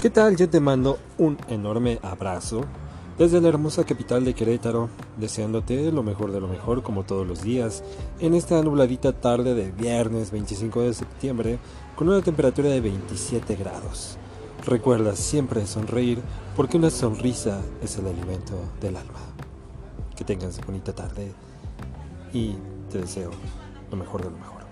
¿Qué tal? Yo te mando un enorme abrazo desde la hermosa capital de Querétaro, deseándote lo mejor de lo mejor como todos los días, en esta nubladita tarde de viernes 25 de septiembre, con una temperatura de 27 grados. Recuerda siempre sonreír porque una sonrisa es el alimento del alma. Que tengas bonita tarde y te deseo lo mejor de lo mejor.